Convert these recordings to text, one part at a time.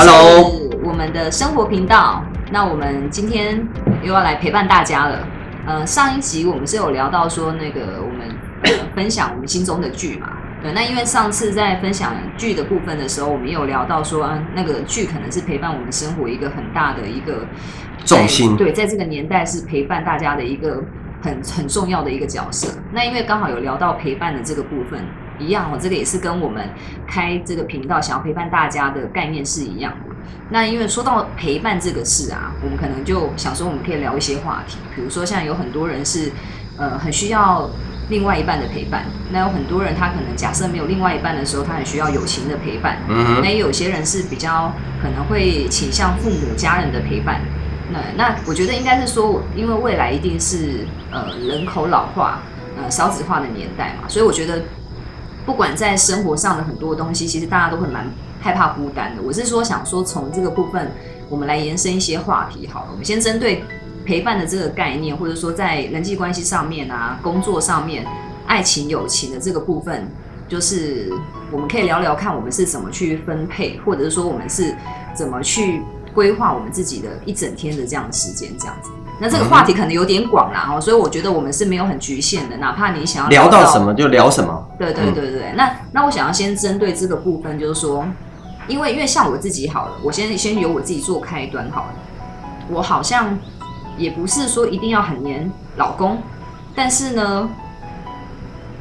Hello 我们的生活频道。那我们今天又要来陪伴大家了。呃，上一集我们是有聊到说那个我们、呃、分享我们心中的剧嘛。对，那因为上次在分享剧的部分的时候，我们也有聊到说，啊，那个剧可能是陪伴我们生活一个很大的一个重心对，在这个年代是陪伴大家的一个很很重要的一个角色。那因为刚好有聊到陪伴的这个部分，一样哦，这个也是跟我们开这个频道想要陪伴大家的概念是一样的。那因为说到陪伴这个事啊，我们可能就想说，我们可以聊一些话题，比如说像有很多人是呃很需要另外一半的陪伴，那有很多人他可能假设没有另外一半的时候，他很需要友情的陪伴。嗯，那也有些人是比较可能会倾向父母家人的陪伴。那那我觉得应该是说，因为未来一定是呃人口老化、呃少子化的年代嘛，所以我觉得不管在生活上的很多东西，其实大家都会蛮害怕孤单的。我是说想说从这个部分，我们来延伸一些话题好了。我们先针对陪伴的这个概念，或者说在人际关系上面啊、工作上面、爱情、友情的这个部分，就是我们可以聊聊看，我们是怎么去分配，或者是说我们是怎么去规划我们自己的一整天的这样的时间，这样子。那这个话题可能有点广啦，哦，所以我觉得我们是没有很局限的，哪怕你想要聊到什么就聊什么。对对对对对，那那我想要先针对这个部分，就是说，因为因为像我自己好了，我先先由我自己做开端好了，我好像也不是说一定要很黏老公，但是呢，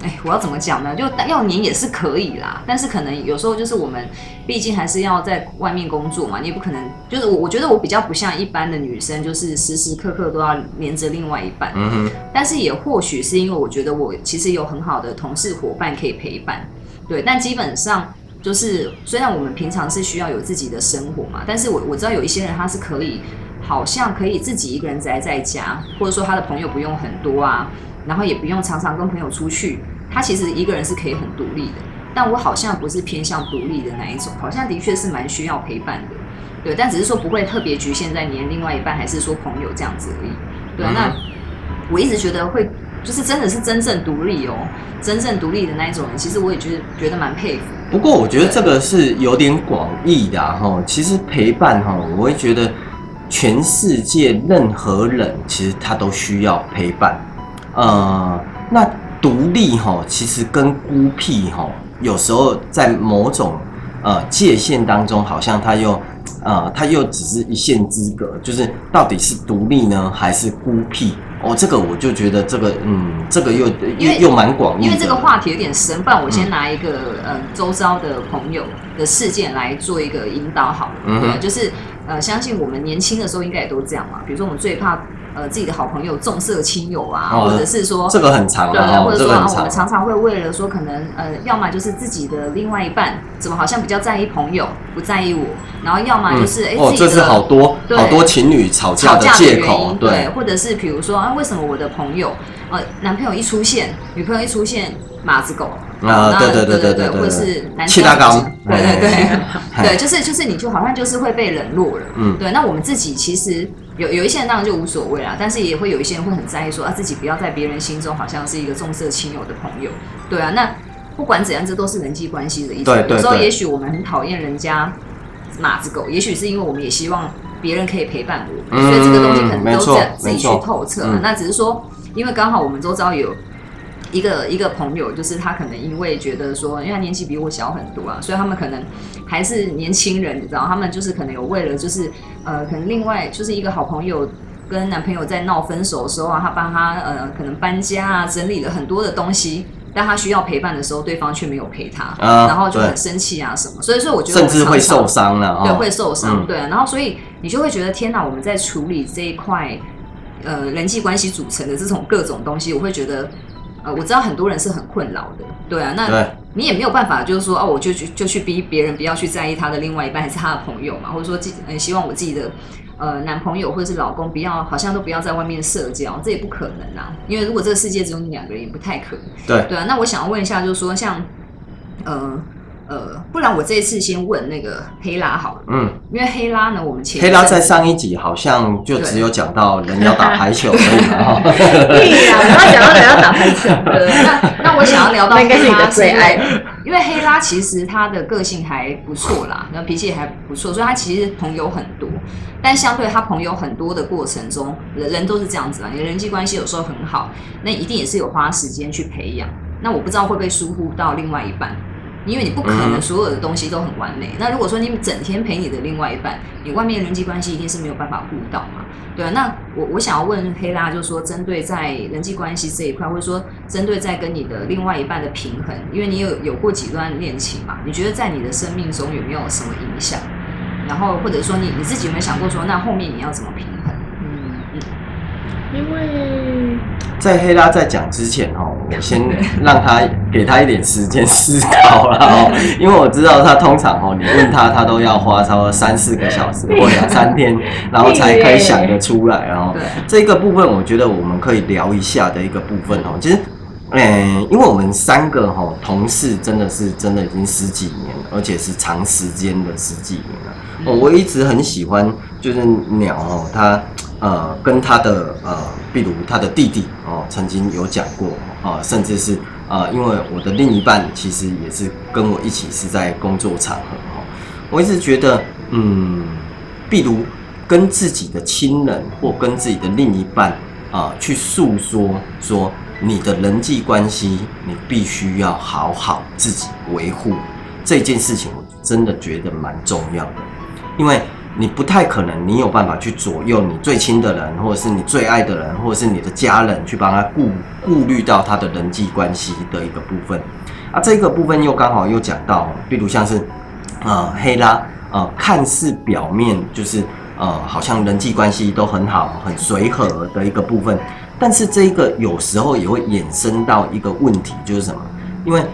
哎，我要怎么讲呢？就要黏也是可以啦，但是可能有时候就是我们毕竟还是要在外面工作嘛，你也不可能就是我我觉得我比较不像一般的女生，就是时时刻刻都要黏着另外一半，嗯哼，但是也或许是因为我觉得我其实有很好的同事伙伴可以陪伴，对，但基本上就是虽然我们平常是需要有自己的生活嘛，但是我我知道有一些人他是可以，好像可以自己一个人宅在家，或者说他的朋友不用很多啊，然后也不用常常跟朋友出去，他其实一个人是可以很独立的。但我好像不是偏向独立的那一种，好像的确是蛮需要陪伴的，对，但只是说不会特别局限在你的另外一半，还是说朋友这样子而已。对啊，那我一直觉得会，就是真的是真正独立哦，真正独立的那一种人，其实我也觉得觉得蛮佩服。不过我觉得这个是有点广义的哈。其实陪伴哈，我会觉得全世界任何人其实他都需要陪伴。呃，那独立哈，其实跟孤僻哈，有时候在某种呃界限当中，好像它又呃它又只是一线之隔，就是到底是独立呢，还是孤僻？哦，这个我就觉得这个嗯，这个又又又蛮广义。因为这个话题有点深，不然我先拿一个、呃周遭的朋友的事件来做一个引导好了。嗯就是呃相信我们年轻的时候应该也都这样嘛。比如说我们最怕呃自己的好朋友重色轻友啊，哦或者是说这个很长对，或者我们。常常会为了说，可能呃，要么就是自己的另外一半怎么好像比较在意朋友，不在意我，然后要么就是哎、这是好多对好多情侣吵架的借口对，或者是比如说啊，为什么我的朋友呃男朋友一出现，女朋友一出现，马子狗啊那对对对对对或者是男气生大纲对对对哎 对，就是就是你就好像就是会被冷落了，嗯对。那我们自己其实有有一些人当然就无所谓啦，但是也会有一些人会很在意说啊，自己不要在别人心中好像是一个重色轻友的朋友，对啊。那不管怎样，这都是人际关系的一种。有时候也许我们很讨厌人家马子狗，也许是因为我们也希望别人可以陪伴我所以这个东西可能都是自己去透彻。嗯那只是说，因为刚好我们周遭有一个一个朋友，就是他可能因为觉得说，因为他年纪比我小很多啊，所以他们可能还是年轻人，你知道，他们就是可能有为了就是呃，可能另外就是一个好朋友。跟男朋友在闹分手的时候啊，他帮他呃可能搬家啊，整理了很多的东西，但他需要陪伴的时候，对方却没有陪他，啊然后就很生气啊什么。所以说，我觉得我甚至会受伤了对，哦会受伤，嗯对啊。然后所以你就会觉得天哪，我们在处理这一块呃人际关系组成的这种各种东西，我会觉得呃，我知道很多人是很困扰的，对啊。那你也没有办法，就是说哦，我就去就去逼别人不要去在意他的另外一半还是他的朋友嘛，或者说自呃希望我自己的。呃，男朋友或者是老公不要，好像都不要在外面社交，这也不可能啊。因为如果这个世界只有你两个人，也不太可能。对，对啊，那我想要问一下，就是说像，呃，呃，不然我这一次先问那个黑拉好了，嗯，因为黑拉呢，我们前黑拉在上一集好像就只有讲到人要打排球而已嘛，对呀，我要讲到人要打排球，对，那那我想要聊到应该是你的黑拉最爱因为黑拉其实他的个性还不错啦，那脾气也还不错，所以他其实朋友很多。但相对他朋友很多的过程中，人人都是这样子啊，你的人际关系有时候很好，那一定也是有花时间去培养。那我不知道会不会疏忽到另外一半，因为你不可能嗯所有的东西都很完美。那如果说你整天陪你的另外一半，你外面的人际关系一定是没有办法顾到嘛。对啊，那我我想要问黑拉，就是说针对在人际关系这一块，或者说针对在跟你的另外一半的平衡，因为你有有过几段恋情嘛，你觉得在你的生命中有没有什么影响？然后或者说你你自己有没有想过说，那后面你要怎么平衡？嗯嗯，因为在黑拉在讲之前哦，我 先让他给他一点时间思考啦哦，因为我知道他通常哦，你问他，他都要花差不多三四个小时或两三天，然后才可以想得出来，然后对，这个部分，我觉得我们可以聊一下的一个部分哦。其实，嗯、因为我们三个哈、同事真的是真的已经十几年了，而且是长时间的十几年了。哦，我一直很喜欢，就是鸟哦，他呃跟他的呃，比如他的弟弟哦，曾经有讲过啊、甚至是呃，因为我的另一半其实也是跟我一起是在工作场合哦，我一直觉得，嗯，比如跟自己的亲人或跟自己的另一半啊、去诉说说你的人际关系，你必须要好好自己维护这件事情，我真的觉得蛮重要的，因为你不太可能你有办法去左右你最亲的人，或者是你最爱的人，或者是你的家人，去帮他顾顾虑到他的人际关系的一个部分。啊，这个部分又刚好又讲到，比如像是呃黑拉，呃看似表面就是呃好像人际关系都很好、很随和的一个部分，但是这一个有时候也会衍生到一个问题，就是什么？因为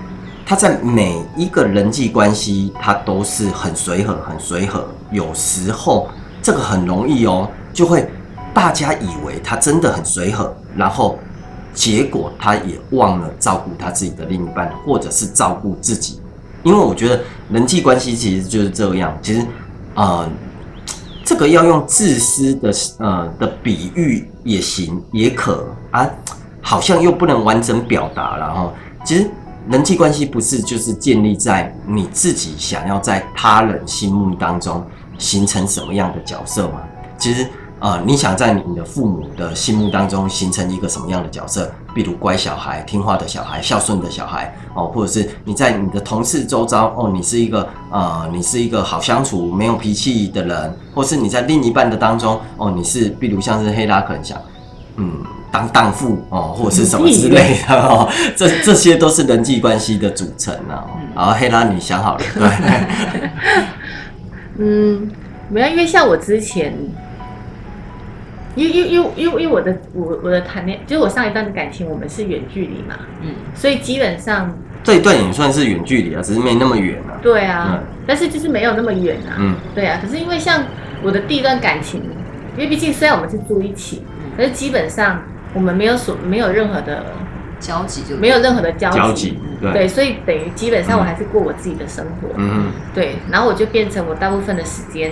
他在每一个人际关系，他都是很随和、很随和，有时候这个很容易哦，就会大家以为他真的很随和，然后结果他也忘了照顾他自己的另一半，或者是照顾自己。因为我觉得人际关系其实就是这样，其实呃，这个要用自私的呃的比喻也行，也可啊，好像又不能完整表达了哈。其实人际关系不是就是建立在你自己想要在他人心目当中形成什么样的角色吗？其实呃，你想在你的父母的心目当中形成一个什么样的角色？比如乖小孩、听话的小孩、孝顺的小孩哦，或者是你在你的同事周遭哦，你是一个呃，你是一个好相处、没有脾气的人，或是你在另一半的当中哦，你是比如像是黑拉肯想，嗯，当荡妇哦，或者是什么之类的哦，这这些都是人际关系的组成啊。然后黑拉，你想好了对？嗯，没有，因为像我之前，因为因为因为因为我的我我的谈恋，就是我上一段的感情，我们是远距离嘛，嗯，所以基本上这一段也算是远距离啊，只是没那么远啊。对啊，嗯。但是就是没有那么远啊，嗯。对啊。可是因为像我的第一段感情，因为毕竟虽然我们是住一起，可是基本上我们没有所没有任何的交集就没有任何的交集，交集对，对，所以等于基本上我还是过我自己的生活，嗯。对，然后我就变成我大部分的时间，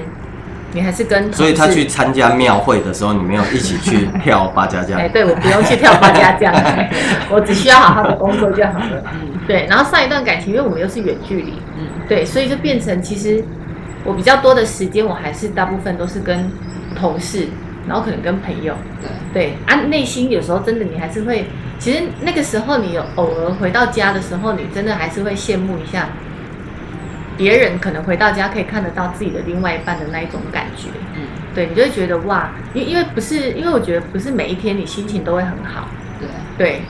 你还是跟哼，所以他去参加庙会的时候，你没有一起去跳八家将哎，。对我不用去跳八家将，我只需要好好的工作就好了。对，然后上一段感情，因为我们又是远距离，嗯。对，所以就变成其实我比较多的时间，我还是大部分都是跟同事，然后可能跟朋友，对，对。啊，内心有时候真的你还是会，其实那个时候你有偶尔回到家的时候，你真的还是会羡慕一下别人可能回到家可以看得到自己的另外一半的那一种感觉。嗯。对你就会觉得哇，因因为不是，因为我觉得不是每一天你心情都会很好，对，对。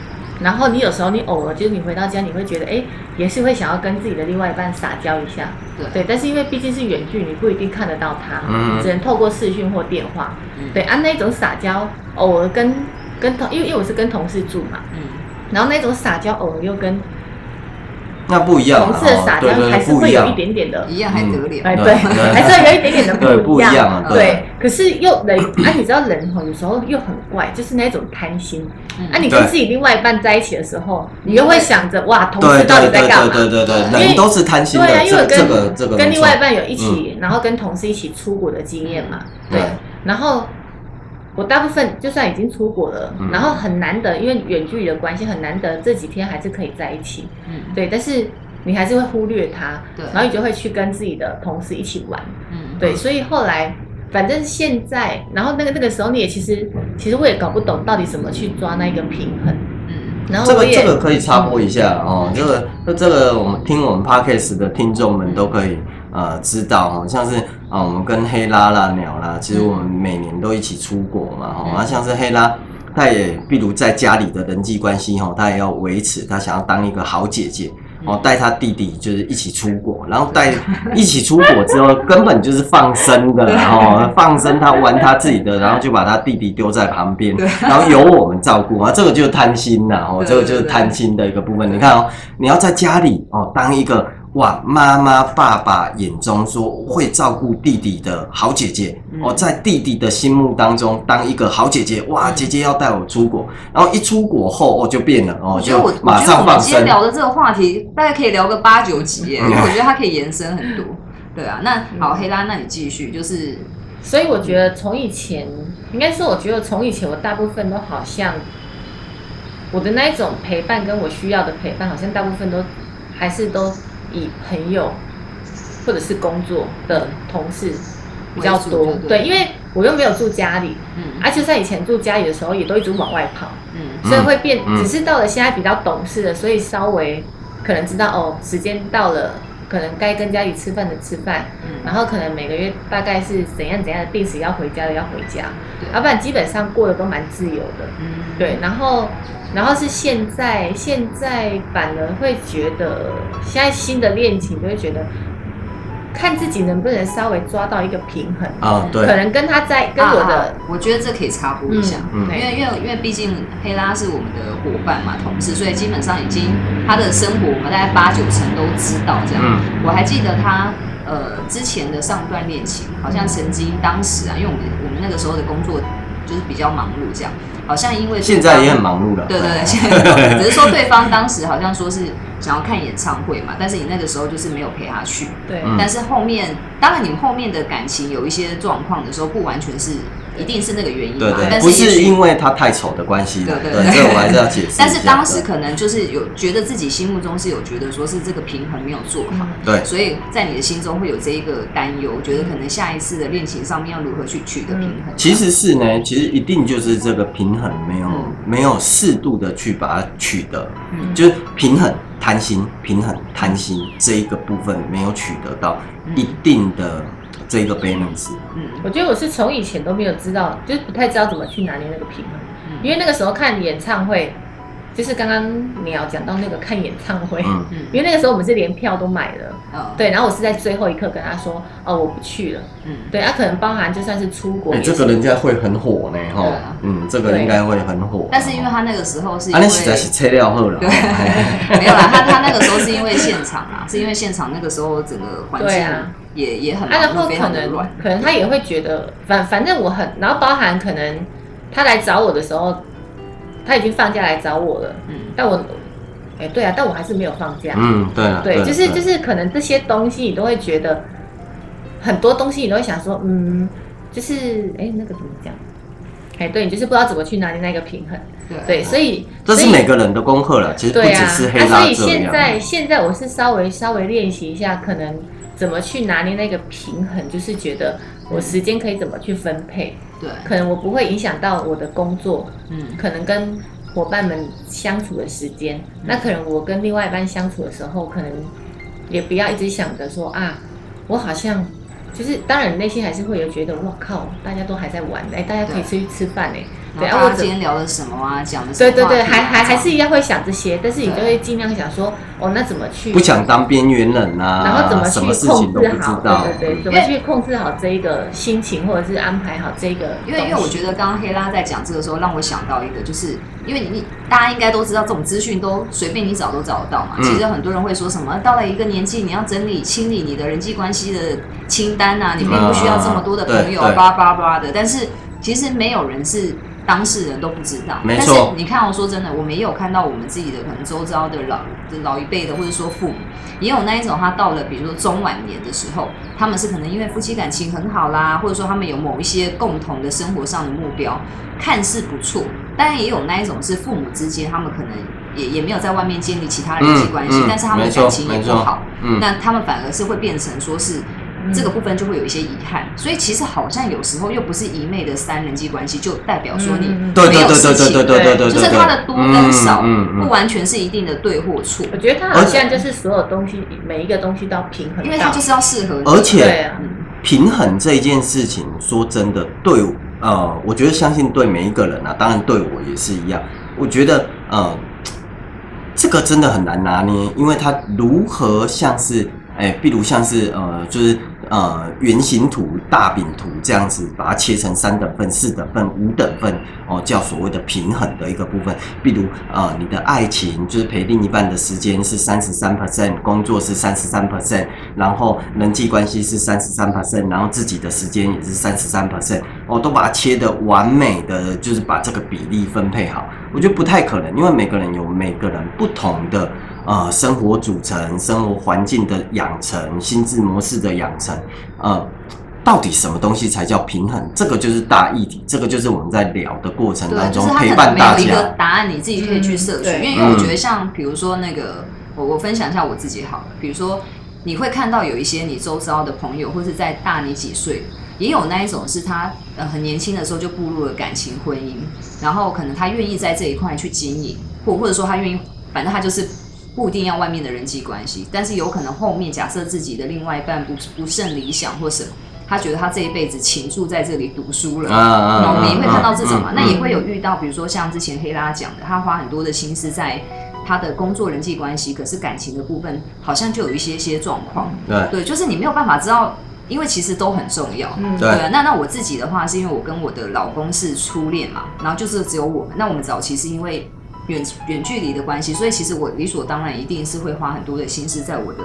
然后你有时候你偶尔就是你回到家，你会觉得哎，也是会想要跟自己的另外一半撒娇一下，对。对。但是因为毕竟是远距，你不一定看得到他，嗯。只能透过视讯或电话，嗯。对。按、那种撒娇，偶尔跟跟同，因为因为我是跟同事住嘛，嗯。然后那种撒娇偶尔又跟那不一样啊，同事的撒娇哦对对还是会有一不一样，点点的一样还得了？哎，对对，对还是会有一点点的对不一一样啊对对，可是又人啊，你知道人哈，有时候又很怪，就是那种贪心。嗯啊，你跟自己另外一半在一起的时候，你又会想着哇，同事到底对对在干嘛？对对对因对，为人都是贪心的，对啊，因为跟这个这个跟另外一半有一起，然后跟同事一起出国的经验嘛，对对。然后我大部分就算已经出国了，嗯然后很难得，因为远距离的关系很难得，这几天还是可以在一起，嗯对。但是你还是会忽略他，对然后你就会去跟自己的同事一起玩，嗯对。所以后来。反正现在，然后那个那个时候，你也其实其实我也搞不懂到底怎么去抓那个平衡。嗯然后这个这个可以插播一下哦，这个这个我们听我们 podcast 的听众们都可以呃知道哦，像是啊、我们跟黑拉啦鸟啦，其实我们每年都一起出国嘛哈，嗯啊像是黑拉。她也，比如在家里的人际关系哈，她也要维持，她想要当一个好姐姐哦，带她弟弟就是一起出国，然后带一起出国之后，根本就是放生的然后，放生他玩他自己的，然后就把他弟弟丢在旁边，然后由我们照顾啊，这个就是贪心呐哦，这个就是贪心的一个部分。你看哦，你要在家里哦当一个哇妈妈爸爸眼中说会照顾弟弟的好姐姐嗯。哦，在弟弟的心目当中当一个好姐姐哇，嗯。姐姐要带我出国，然后一出国后哦就变了哦，就马我觉得我们上放生。今天聊的这个话题，大概可以聊个八九集耶，因嗯为我觉得它可以延伸很多。对啊，那好，黑拉，那你继续，就是所以我觉得从以前，应该说，我觉得从以前我大部分都好像，我的那一种陪伴跟我需要的陪伴，好像大部分都还是都以朋友或者是工作的同事比较多。对对，因为我又没有住家里，嗯而且在以前住家里的时候，也都一直往外跑，嗯所以会变。嗯只是到了现在比较懂事了，所以稍微可能知道哦，时间到了，可能该跟家里吃饭的吃饭，嗯，然后可能每个月大概是怎样怎样的定时要回家的要回家，对。要不然基本上过得都蛮自由的。嗯。对，然后然后是现在现在反而会觉得，现在新的恋情就会觉得，看自己能不能稍微抓到一个平衡，啊，对，可能跟他在跟我啊的，我觉得这可以插播一下。嗯因为因为因为毕竟黑拉是我们的伙伴嘛，同事，所以基本上已经他的生活我们大概八九成都知道这样。嗯我还记得他呃之前的上段恋情，好像曾经当时啊，因为我们我们那个时候的工作就是比较忙碌这样，好像因为现在也很忙碌了。对对对，现在 只是说对方当时好像说是想要看演唱会嘛，但是你那个时候就是没有陪他去。对，嗯但是后面，当然你们后面的感情有一些状况的时候，不完全是一定是那个原因嘛，对对，但不是因为他太丑的关系，对，对对对。这个我还是要解释。但是当时可能就是有觉得自己心目中是有觉得说是这个平衡没有做好，对。所以在你的心中会有这一个担忧，觉得可能下一次的恋情上面要如何去取得平衡。其实是呢，其实一定就是这个平衡没有、嗯。没有适度的去把它取得，嗯。就是平衡贪心，平衡贪心这一个部分没有取得到嗯。一定的这个 balance。嗯。我觉得我是从以前都没有知道，就是不太知道怎么去拿捏那个平衡，嗯。因为那个时候看演唱会，就是刚刚你要讲到那个看演唱会，嗯，嗯。因为那个时候我们是连票都买了，哦。对，然后我是在最后一刻跟他说，哦，我不去了，嗯。对，他、可能包含就算是出国哎、这个人家会很火呢，哈、啊。嗯，这个应该会很火。但是因为他那个时候是因啊，为你实在是切料后了，对，没有啦，他他那个时候是因为现场啊，是因为现场那个时候整个环境啊也也很啊，然后可能。可能他也会觉得，反反正我很，然后包含可能他来找我的时候，他已经放假来找我了，嗯但我，哎、对啊，但我还是没有放假，嗯，对啊，对，了就是就是可能这些东西你都会觉得，很多东西你都会想说，嗯，就是哎、那个怎么讲？哎，对你就是不知道怎么去拿捏那个平衡，对对，所以这是所以每个人的功课了，其实不对啊，只是黑啊，所以。现在现在我是稍微稍微练习一下，可能怎么去拿捏那个平衡，就是觉得我时间可以怎么去分配，对，可能我不会影响到我的工作，嗯。可能跟伙伴们相处的时间，那可能我跟另外一半相处的时候，可能也不要一直想着说啊，我好像。就是，当然内心还是会有觉得，我靠，大家都还在玩，哎、大家可以出去吃饭哎，对啊今天聊了什么啊，讲了什么对对对，还还还是一样会想这些，但是你就会尽量想说，哦，那怎么去不想当边缘人啊，然后怎么去什么事控情都不知制好，对对对，怎么去控制好这一个心情，或者是安排好这个。因为因为我觉得刚刚黑拉在讲这个时候，让我想到一个，就是因为你你大家应该都知道，这种资讯都随便你找都找得到嘛。嗯其实很多人会说什么，到了一个年纪，你要整理清理你的人际关系的清单啊，你并不需要这么多的朋友叭叭叭的。但是其实没有人是。当事人都不知道，但是你看，我说真的，我们也有看到我们自己的可能周遭的老老一辈的，或者说父母，也有那一种，他到了比如说中晚年的时候，他们是可能因为夫妻感情很好啦，或者说他们有某一些共同的生活上的目标，看似不错，但也有那一种是父母之间，他们可能也也没有在外面建立其他人际关系，嗯嗯但是他们的感情也不好，嗯那他们反而是会变成说是。嗯这个部分就会有一些遗憾，所以其实好像有时候又不是一昧的三人际关系，就代表说你没有对对对事情对对对对，就是它的多跟少，不完全是一定的对或错，我觉得它好像就是所有东西，每一个东西都要平衡，因为它就是要适合你。而且平衡这件事情，说真的，对呃，我觉得相信对每一个人啊，当然对我也是一样。我觉得呃，这个真的很难拿捏，因为它如何像是哎，比如像是呃，就是呃圆形图、大饼图这样子，把它切成三等份、四等份、五等份哦，叫所谓的平衡的一个部分。比如呃，你的爱情就是陪另一半的时间是三十三 percent，工作是三十三 percent，然后人际关系是三十三 percent，然后自己的时间也是三十三 percent，哦，都把它切的完美的，就是把这个比例分配好。我觉得不太可能，因为每个人有每个人不同的呃生活组成、生活环境的养成、心智模式的养成，呃。到底什么东西才叫平衡？这个就是大议题，这个就是我们在聊的过程，当中陪伴大没有一个家。答案，你自己可以去摄取。嗯对因为因为我觉得像比如说那个，我我分享一下我自己好了，比如说你会看到有一些你周遭的朋友，或是在大你几岁，也有那一种是他呃很年轻的时候就步入了感情婚姻，然后可能他愿意在这一块去经营，或或者说他愿意，反正他就是。不一定要外面的人际关系，但是有可能后面假设自己的另外一半不不甚理想或什么，他觉得他这一辈子倾注在这里读书了，啊我们也会看到这种嘛，嗯那也会有遇到，比如说像之前黑拉讲的，他花很多的心思在他的工作人际关系，可是感情的部分好像就有一些些状况。对对，就是你没有办法知道，因为其实都很重要。嗯对啊，那那我自己的话，是因为我跟我的老公是初恋嘛，然后就是只有我们。那我们早期是因为远远距离的关系，所以其实我理所当然一定是会花很多的心思在我的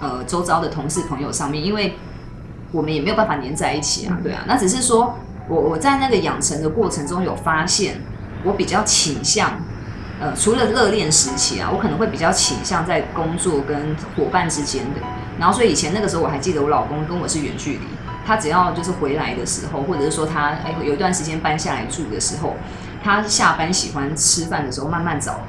呃周遭的同事朋友上面，因为我们也没有办法黏在一起啊，对啊。那只是说我我在那个养成的过程中有发现，我比较倾向。呃，除了热恋时期啊，我可能会比较倾向在工作跟伙伴之间的。然后，所以以前那个时候，我还记得我老公跟我是远距离，他只要就是回来的时候，或者是说他哎有一段时间搬下来住的时候，他下班喜欢吃饭的时候慢慢找，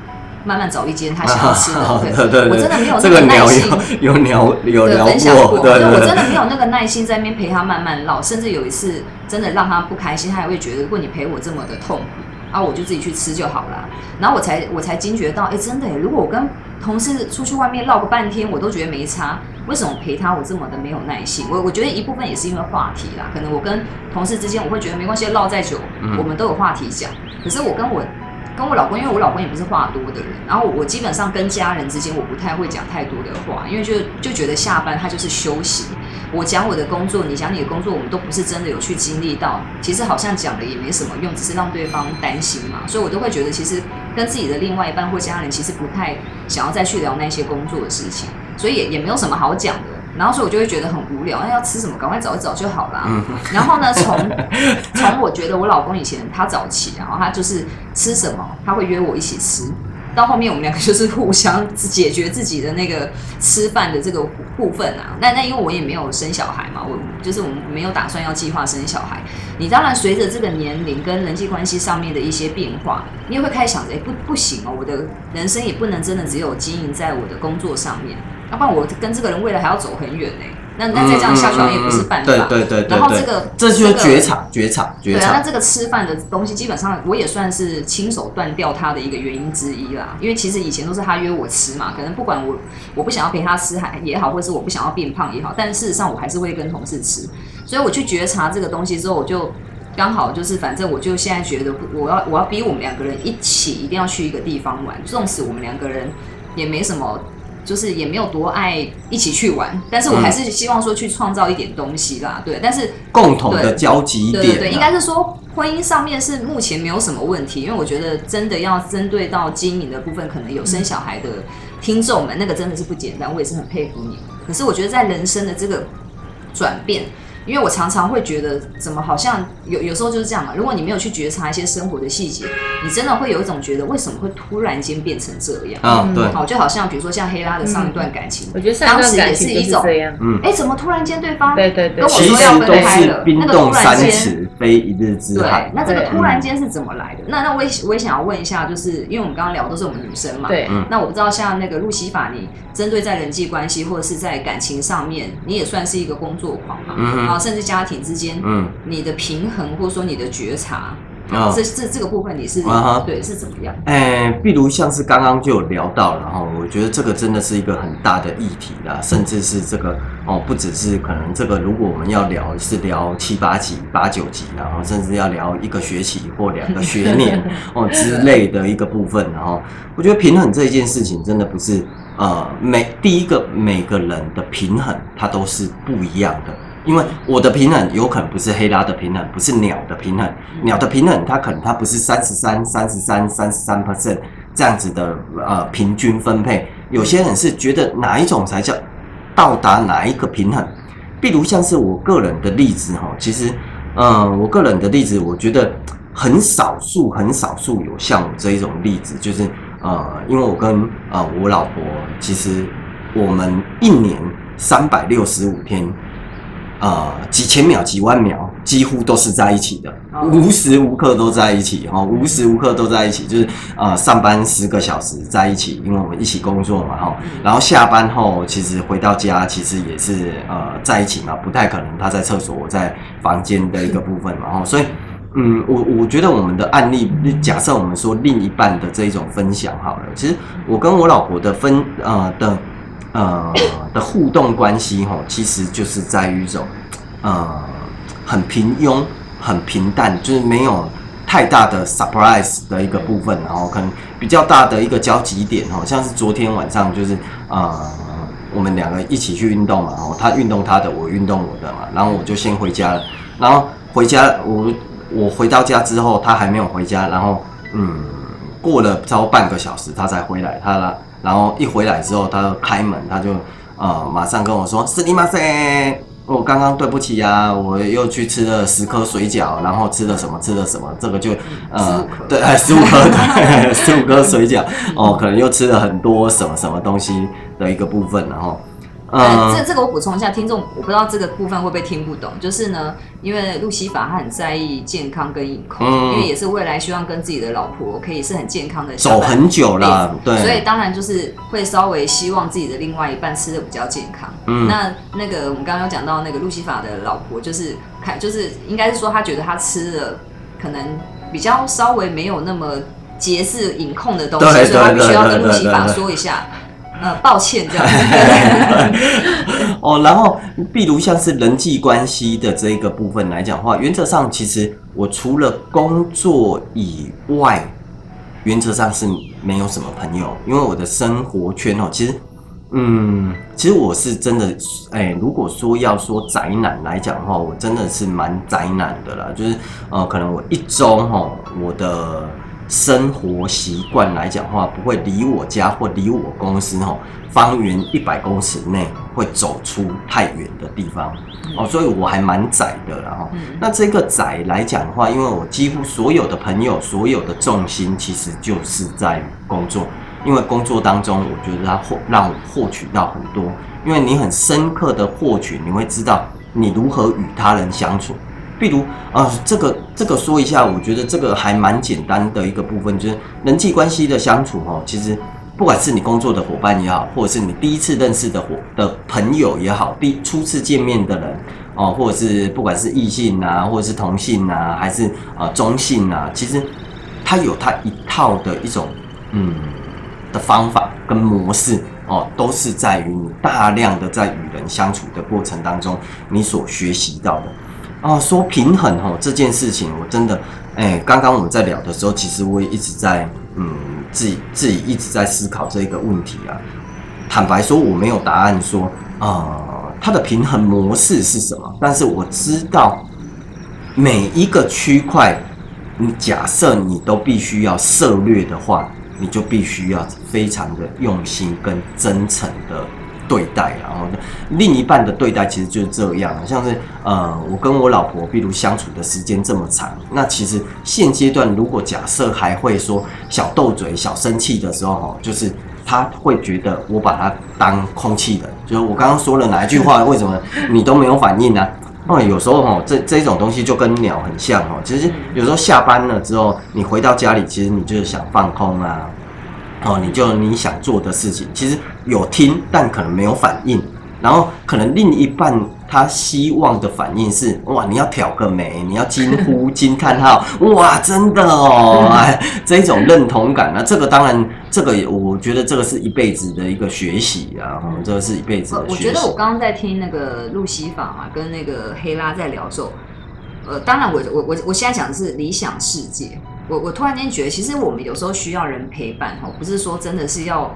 慢慢找一间他想要吃的。对对对，我真的没有这个聊那个耐心。有 有聊有聊对分享过，对对对我真的没有那个耐心在那边陪他慢慢唠，甚至有一次真的让他不开心，他还会觉得如果你陪我这么的痛苦，啊，我就自己去吃就好了。然后我才我才惊觉到，哎，真的，如果我跟同事出去外面唠个半天，我都觉得没差，为什么陪他我这么的没有耐心？我我觉得一部分也是因为话题啦，可能我跟同事之间我会觉得没关系，唠再久，嗯我们都有话题讲。可是我跟我跟我老公，因为我老公也不是话多的人，然后我基本上跟家人之间我不太会讲太多的话，因为就就觉得下班他就是休息。我讲我的工作，你讲你的工作，我们都不是真的有去经历到，其实好像讲了也没什么用，只是让对方担心嘛。所以我都会觉得，其实跟自己的另外一半或家人，其实不太想要再去聊那些工作的事情，所以也也没有什么好讲的。然后所以我就会觉得很无聊，那要吃什么，赶快找一找就好啦。嗯然后呢，从从我觉得我老公以前他早起，然后他就是吃什么，他会约我一起吃。到后面我们两个就是互相解决自己的那个吃饭的这个部分啊。那那因为我也没有生小孩嘛，我就是我们没有打算要计划生小孩。你当然随着这个年龄跟人际关系上面的一些变化，你也会开始想着，哎、不不行哦，我的人生也不能真的只有经营在我的工作上面，要不然我跟这个人未来还要走很远呢。那那再这样下去好像也不是办法。嗯对对对然后这个这就是这个绝场绝场对啊，那。这个吃饭的东西，基本上我也算是亲手断掉他的一个原因之一啦。因为其实以前都是他约我吃嘛，可能不管我我不想要陪他吃还也好，或是我不想要变胖也好，但事实上我还是会跟同事吃。所以我去觉察这个东西之后，我就刚好就是反正我就现在觉得我要我要逼我们两个人一起一定要去一个地方玩，纵使我们两个人也没什么。就是也没有多爱一起去玩，但是我还是希望说去创造一点东西啦，对。但是共同的交集点，对对，应该是说婚姻上面是目前没有什么问题，因为我觉得真的要针对到经营的部分，可能有生小孩的听众们，那个真的是不简单，我也是很佩服你。可是我觉得在人生的这个转变。因为我常常会觉得，怎么好像有有时候就是这样嘛。如果你没有去觉察一些生活的细节，你真的会有一种觉得，为什么会突然间变成这样？啊，对，好，就好像比如说像黑拉的上一段感情，我觉得上一段感情是这样，嗯，哎，怎么突然间对方对对对，跟我说要分开了？冰冻三尺非一日之寒。那这个突然间是怎么来的？那那我也我也想要问一下，就是因为我们刚刚聊都是我们女生嘛，对，那我不知道像那个路西法，你针对在人际关系或者是在感情上面，你也算是一个工作狂嘛，嗯，啊，甚至家庭之。间，嗯，你的平衡或者说你的觉察，啊，这这这个部分你是，啊对，是怎么样？哎，比如像是刚刚就有聊到了哈，我觉得这个真的是一个很大的议题啦，甚至是这个哦，不只是可能这个，如果我们要聊是聊七八级、八九级，然后甚至要聊一个学期或两个学年 哦之类的一个部分，然后我觉得平衡这一件事情真的不是呃每第一个每个人的平衡它都是不一样的。因为我的平衡有可能不是黑拉的平衡，不是鸟的平衡。鸟的平衡，它可能它不是三十三、三十三、三十三 percent 这样子的呃平均分配。有些人是觉得哪一种才叫到达哪一个平衡。比如像是我个人的例子哈，其实呃，我个人的例子，我觉得很少数、很少数有像我这一种例子，就是呃，因为我跟呃我老婆，其实我们一年三百六十五天。呃，几千秒、几万秒，几乎都是在一起的，无时无刻都在一起哈，无时无刻都在一起，就是呃，上班十个小时在一起，因为我们一起工作嘛哈，然后下班后其实回到家，其实也是呃在一起嘛，不太可能他在厕所，我在房间的一个部分嘛哈，所以嗯，我我觉得我们的案例，假设我们说另一半的这一种分享好了，其实我跟我老婆的分呃的。呃的互动关系哈，其实就是在于一种呃很平庸、很平淡，就是没有太大的 surprise 的一个部分，然后可能比较大的一个交集点哈，像是昨天晚上就是呃我们两个一起去运动嘛，然后他运动他的，我运动我的嘛，然后我就先回家了，然后回家我我回到家之后，他还没有回家，然后嗯过了不超半个小时他才回来，他。然后一回来之后，他开门，他就呃马上跟我说：“是你吗？塞，我刚刚对不起呀，我又去吃了十颗水饺，然后吃了什么？吃了什么？这个就呃对，十五颗，对，十五颗水饺哦，可能又吃了很多什么什么东西的一个部分，然后。”这这个我补充一下，听众我不知道这个部分会不会听不懂，就是呢，因为路西法他很在意健康跟饮控，因为也是未来希望跟自己的老婆可以是很健康的走很久了，对，所以当然就是会稍微希望自己的另外一半吃的比较健康。嗯，那那个我们刚刚讲到那个路西法的老婆，就是看就是应该是说他觉得他吃的可能比较稍微没有那么节制饮控的东西，所以他必须要跟路西法说一下。呃，抱歉，这样。哦，然后，比如像是人际关系的这一个部分来讲话，原则上其实我除了工作以外，原则上是没有什么朋友，因为我的生活圈哦，其实，嗯，其实我是真的，哎，如果说要说宅男来讲的话，我真的是蛮宅男的啦，就是呃，可能我一周哈，我的。生活习惯来讲话，不会离我家或离我公司哦方圆一百公尺内会走出太远的地方哦，所以我还蛮窄的然后，那这个窄来讲的话，因为我几乎所有的朋友，所有的重心其实就是在工作，因为工作当中，我觉得它获让我获取到很多，因为你很深刻的获取，你会知道你如何与他人相处。譬如啊，这个这个说一下，我觉得这个还蛮简单的一个部分，就是人际关系的相处哈。其实不管是你工作的伙伴也好，或者是你第一次认识的伙的朋友也好，第初次见面的人哦，或者是不管是异性啊，或者是同性啊，还是啊中性啊，其实他有他一套的一种嗯的方法跟模式哦，都是在于你大量的在与人相处的过程当中，你所学习到的。哦，说平衡哦这件事情，我真的，哎，刚刚我们在聊的时候，其实我也一直在，嗯，自己自己一直在思考这个问题啊。坦白说，我没有答案，说啊，它的平衡模式是什么？但是我知道每一个区块，你假设你都必须要涉略的话，你就必须要非常的用心跟真诚的。对待，然后另一半的对待其实就是这样，像是呃，我跟我老婆，比如相处的时间这么长，那其实现阶段如果假设还会说小斗嘴、小生气的时候，哈，就是他会觉得我把他当空气的，就是我刚刚说了哪一句话，为什么你都没有反应呢？哦，有时候哈，这这种东西就跟鸟很像哦，其实有时候下班了之后，你回到家里，其实你就是想放空啊。哦，你就你想做的事情，其实有听，但可能没有反应。然后可能另一半他希望的反应是：哇，你要挑个眉，你要惊呼 惊叹号，哇，真的哦，这种认同感那这个当然，这个我觉得这个是一辈子的一个学习啊，这个是一辈子的学习。我觉得我刚刚在听那个路西法嘛，跟那个黑拉在聊的时候，呃，当然我我我我现在讲的是理想世界。我我突然间觉得，其实我们有时候需要人陪伴哈，不是说真的是要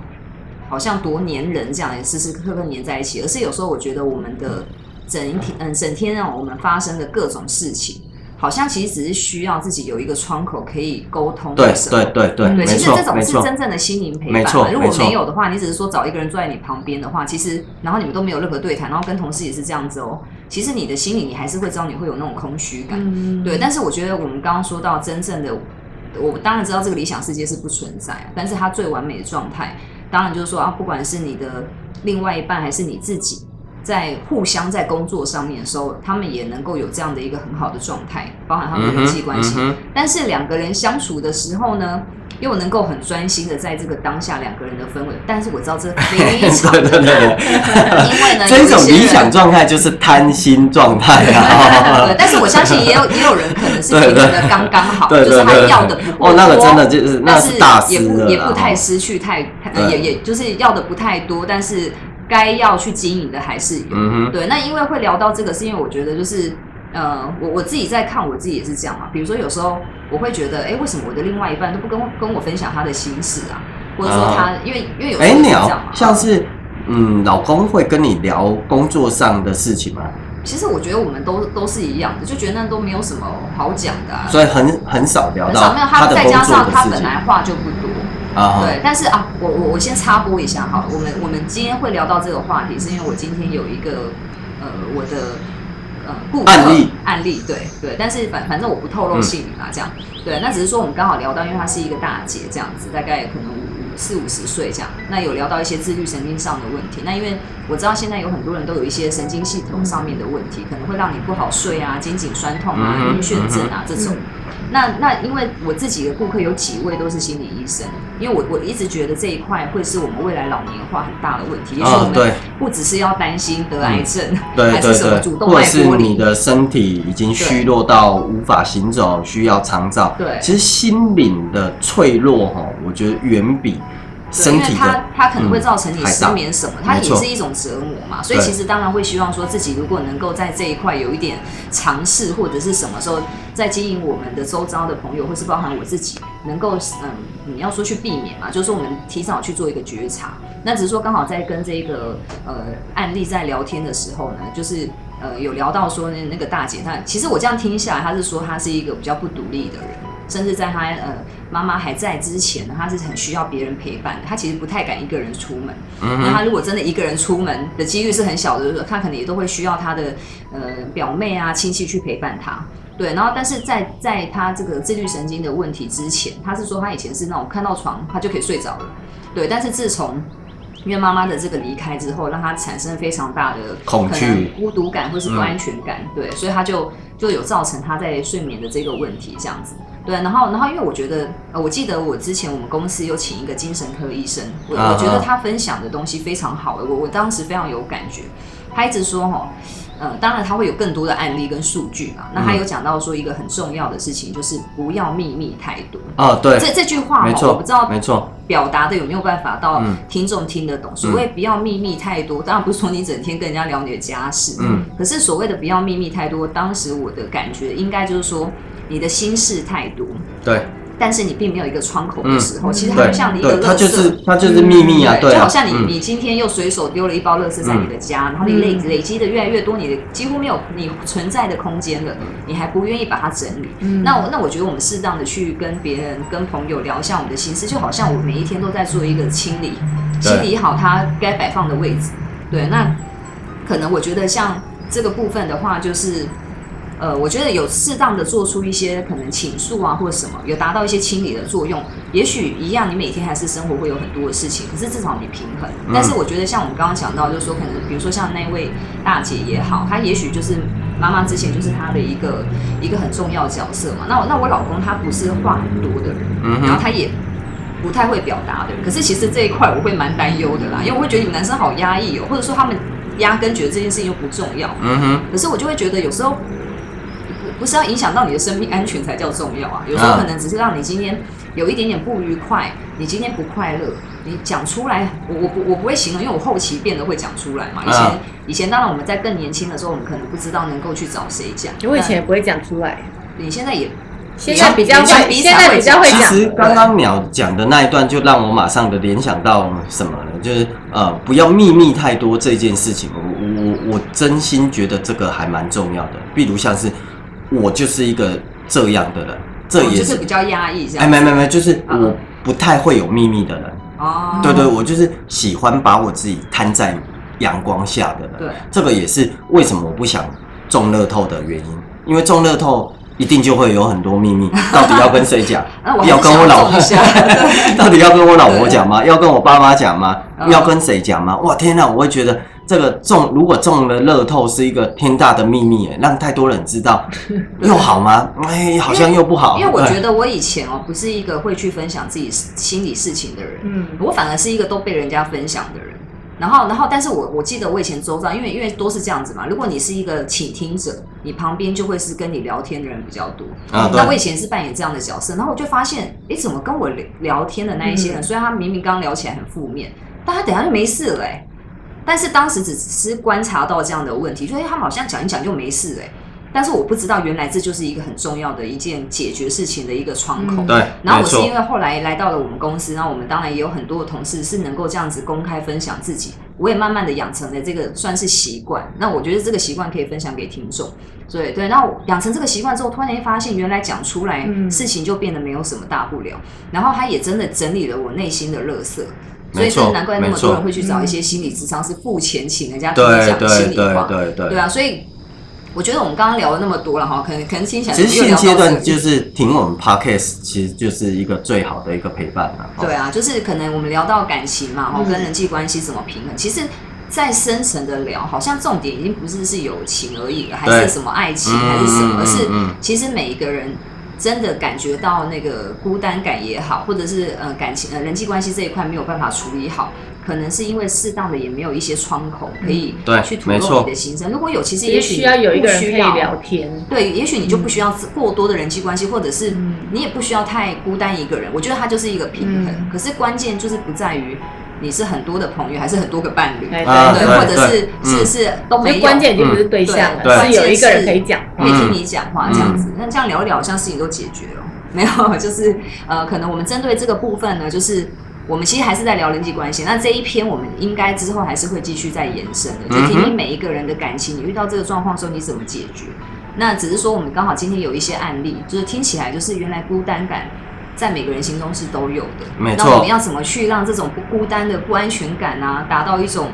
好像多黏人这样，时时刻刻黏在一起，而是有时候我觉得我们的整天嗯整天让我们发生的各种事情。好像其实只是需要自己有一个窗口可以沟通。对对对对，对，其实这种是真正的心灵陪伴。如果没有的话，你只是说找一个人坐在你旁边的话，其实然后你们都没有任何对谈，然后跟同事也是这样子哦。其实你的心里你还是会知道你会有那种空虚感。对，但是我觉得我们刚刚说到真正的，我当然知道这个理想世界是不存在，但是它最完美的状态，当然就是说啊，不管是你的另外一半还是你自己。在互相在工作上面的时候，他们也能够有这样的一个很好的状态，包含他们的人际关系。但是两个人相处的时候呢，又能够很专心的在这个当下两个人的氛围。但是我知道这非常 的难，因为呢，这种理想状态就是贪心状态啊。对，但是我相信也有也有人可能是觉得刚刚好，就是他要的不够多，那个真的就是那是大师也不太失去太，也也就是要的不太多，但是。该要去经营的还是有，对。那因为会聊到这个，是因为我觉得就是，呃，我我自己在看我自己也是这样嘛。比如说有时候我会觉得，哎，为什么我的另外一半都不跟跟我分享他的心事啊？或者说他，因为因为有时候这样嘛，像是嗯，老公会跟你聊工作上的事情吗？其实我觉得我们都都是一样的，就觉得那都没有什么好讲的，所以很很少聊到没有他再加上他本来话就不多。对，但是啊，我我我先插播一下哈，我们我们今天会聊到这个话题，是因为我今天有一个呃我的呃顾客案例。案例，对对，但是反反正我不透露姓名啊，这样。对，那只是说我们刚好聊到，因为她是一个大姐这样子，大概可能五四五十岁这样，那有聊到一些自律神经上的问题，那因为我知道现在有很多人都有一些神经系统上面的问题，可能会让你不好睡啊，肩颈酸痛啊，晕眩症啊这种。那那因为我自己的顾客有几位都是心理医生，因为我我一直觉得这一块会是我们未来老年化很大的问题，也许我们不只是要担心得癌症，还是什么主动脉剥离，或是你的身体已经虚弱到无法行走，需要长照。对，其实心灵的脆弱哈，我觉得远比。对，因为它它可能会造成你失眠什么，它也是一种折磨嘛。所以其实当然会希望说自己如果能够在这一块有一点尝试，或者是什么时候在经营我们的周遭的朋友，或是包含我自己，能够嗯，你要说去避免嘛，就是说我们提早去做一个觉察。那只是说刚好在跟这个呃案例在聊天的时候呢，就是呃有聊到说那那个大姐，她其实我这样听下来，她是说她是一个比较不独立的人，甚至在他呃。妈妈还在之前呢，他是很需要别人陪伴的。他其实不太敢一个人出门。那他如果真的一个人出门的几率是很小的，他可能也都会需要他的呃表妹啊亲戚去陪伴他。对，然后但是在在他这个自律神经的问题之前，他是说他以前是那种看到床他就可以睡着了。对，但是自从因为妈妈的这个离开之后，让他产生非常大的恐惧、孤独感或是不安全感。对，所以他就就有造成他在睡眠的这个问题这样子。对，然后，然后，因为我觉得，呃，我记得我之前我们公司有请一个精神科医生，我我觉得他分享的东西非常好，我我当时非常有感觉。他一直说，哈，呃，当然他会有更多的案例跟数据嘛。那他有讲到说一个很重要的事情，就是不要秘密太多。啊，对，这这句话，没错，我不知道，没错。表达的有没有办法到嗯。听众听得懂？所谓不要秘密太多，当然不是说你整天跟人家聊你的家事，嗯，可是所谓的不要秘密太多，当时我的感觉应该就是说你的心事太多，对但是你并没有一个窗口的时候，嗯。其实它对。就像你一个对，垃圾，它就是它就是秘密啊，对啊，就好像你、嗯你今天又随手丢了一包垃圾在你的家，然后你累嗯。累积的越来越多，你的几乎没有你存在的空间了，你还不愿意把它整理。嗯。那我那我觉得我们适当的去跟别人、跟朋友聊一下我们的心思，就好像我每一天都在做一个清理，清理好它该摆放的位置。对，那可能我觉得像这个部分的话，就是。呃，我觉得有适当的做出一些可能倾诉啊，或者什么，有达到一些清理的作用。也许一样，你每天还是生活会有很多的事情，可是至少你平衡。嗯但是我觉得像我们刚刚讲到，就是说可能比如说像那位大姐也好，她也许就是妈妈之前就是她的一个一个很重要的角色嘛。那我那我老公他不是话很多的人，嗯，然后他也不太会表达的人。可是其实这一块我会蛮担忧的啦，因为我会觉得你们男生好压抑哦，或者说他们压根觉得这件事情又不重要。嗯哼，可是我就会觉得有时候不不是要影响到你的生命安全才叫重要啊，有时候嗯可能只是让你今天有一点点不愉快，你今天不快乐，你讲出来，我我不我不会形容，因为我后期变得会讲出来嘛。以前、嗯以前当然我们在更年轻的时候，我们可能不知道能够去找谁讲。我以前也不会讲出来，你现在也现在比较会，现在比较会讲其。实刚刚鸟讲的那一段，就让我马上的联想到什么呢？就是呃，不要秘密太多这件事情。我我我我真心觉得这个还蛮重要的。比如像是我就是一个这样的人，这也是比较压抑这样。哎，没没没，就是嗯我不太会有秘密的人。哦，对对，我就是喜欢把我自己摊在阳光下的人。对，这个也是为什么我不想中乐透的原因，因为中乐透一定就会有很多秘密，到底要跟谁讲？要跟我老想中一下对 到底要跟我老婆讲吗？要跟我爸妈讲吗？嗯要跟谁讲吗？哇，天哪！我会觉得这个中，如果中了乐透是一个天大的秘密，哎让太多人知道，又好吗？哎，好像又不好。因为我觉得我以前哦不是一个会去分享自己心理事情的人，嗯，我反而是一个都被人家分享的人。然后，然后，但是我我记得我以前周遭，因为因为都是这样子嘛。如果你是一个倾听者，你旁边就会是跟你聊天的人比较多。啊，对，那我以前是扮演这样的角色，然后我就发现，诶，怎么跟我聊聊天的那一些人，嗯虽然他明明刚刚聊起来很负面，但他等下就没事了、诶但是当时只是观察到这样的问题，就诶他们好像讲一讲就没事、诶但是我不知道，原来这就是一个很重要的一件解决事情的一个窗口。嗯对，然后我是因，为后来来到了我们公司，然后我们当然也有很多的同事是能够这样子公开分享自己，我也慢慢的养成了这个算是习惯。那我觉得这个习惯可以分享给听众，对对。那我养成这个习惯之后，突然间发现原来讲出来、嗯事情就变得没有什么大不了，然后他也真的整理了我内心的垃圾。所以没错真的难怪那么多人会去找一些心理咨商，是付钱请人家跟你讲心里话，对对对啊。所以我觉得我们刚刚聊了那么多了哈，可能可能听起来其实现阶段就是听我们 podcast，其实就是一个最好的一个陪伴了。哦对啊，就是可能我们聊到感情嘛，然后嗯跟人际关系怎么平衡，其实。再深层的聊，好像重点已经不是是友情而已了，还是什么爱情，嗯还是什么，嗯而是嗯其实每一个人真的感觉到那个孤单感也好，或者是呃感情呃人际关系这一块没有办法处理好，可能是因为适当的也没有一些窗口可以嗯对去吐露你的心声。如果有，其实也也许需要有一个人可以不需要聊天。对，也许你就不需要过多的人际关系，或者是嗯你也不需要太孤单一个人。我觉得它就是一个平衡。嗯可是关键就是不在于你是很多的朋友，还是很多个伴侣，哎对，啊对或者是是嗯是都没关键已经不是对象对了，是有一个人可以讲话可以。听嗯你讲话这样子，那这样聊一聊，好像事情都解决了。没有，就是呃，可能我们针对这个部分呢，就是我们其实还是在聊人际关系。那这一篇我们应该之后还是会继续再延伸的，就听听每一个人的感情，你遇到这个状况的时候你怎么解决。那只是说我们刚好今天有一些案例，就是听起来就是原来孤单感在每个人心中是都有的。没错那我们要怎么去让这种不孤单的不安全感啊，达到一种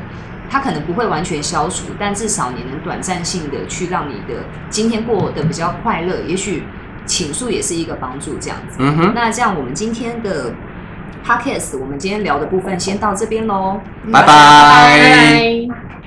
它可能不会完全消除，但至少你能短暂性的去让你的今天过得比较快乐，也许倾诉也是一个帮助，这样子。嗯哼，那这样我们今天的 podcast，我们今天聊的部分先到这边喽。拜拜拜拜。